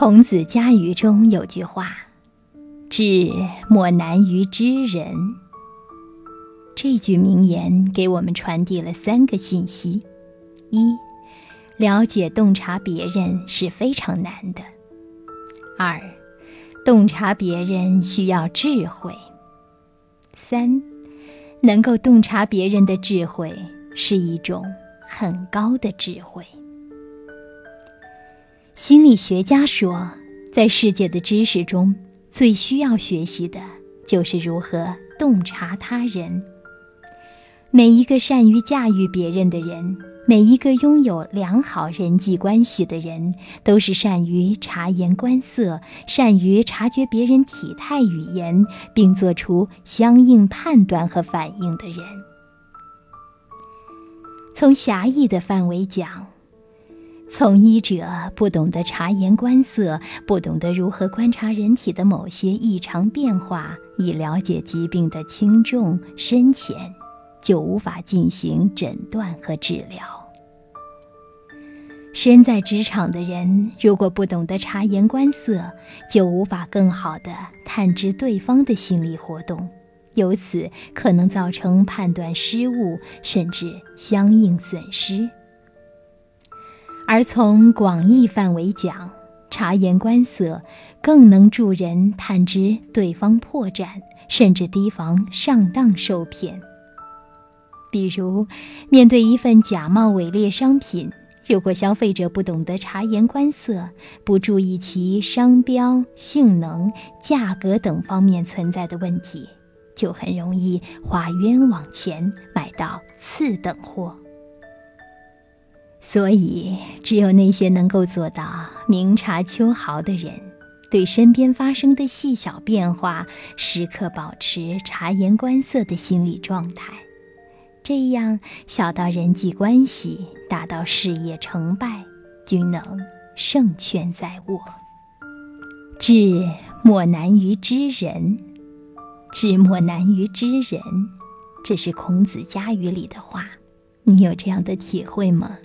孔子家语中有句话：“智莫难于知人。”这句名言给我们传递了三个信息：一、了解洞察别人是非常难的；二、洞察别人需要智慧；三、能够洞察别人的智慧是一种很高的智慧。心理学家说，在世界的知识中，最需要学习的就是如何洞察他人。每一个善于驾驭别人的人，每一个拥有良好人际关系的人，都是善于察言观色、善于察觉别人体态语言，并做出相应判断和反应的人。从狭义的范围讲，从医者不懂得察言观色，不懂得如何观察人体的某些异常变化，以了解疾病的轻重深浅，就无法进行诊断和治疗。身在职场的人，如果不懂得察言观色，就无法更好地探知对方的心理活动，由此可能造成判断失误，甚至相应损失。而从广义范围讲，察言观色更能助人探知对方破绽，甚至提防上当受骗。比如，面对一份假冒伪劣商品，如果消费者不懂得察言观色，不注意其商标、性能、价格等方面存在的问题，就很容易花冤枉钱买到次等货。所以，只有那些能够做到明察秋毫的人，对身边发生的细小变化，时刻保持察言观色的心理状态。这样，小到人际关系，大到事业成败，均能胜券在握。智莫难于知人，智莫难于知人，这是孔子家语里的话。你有这样的体会吗？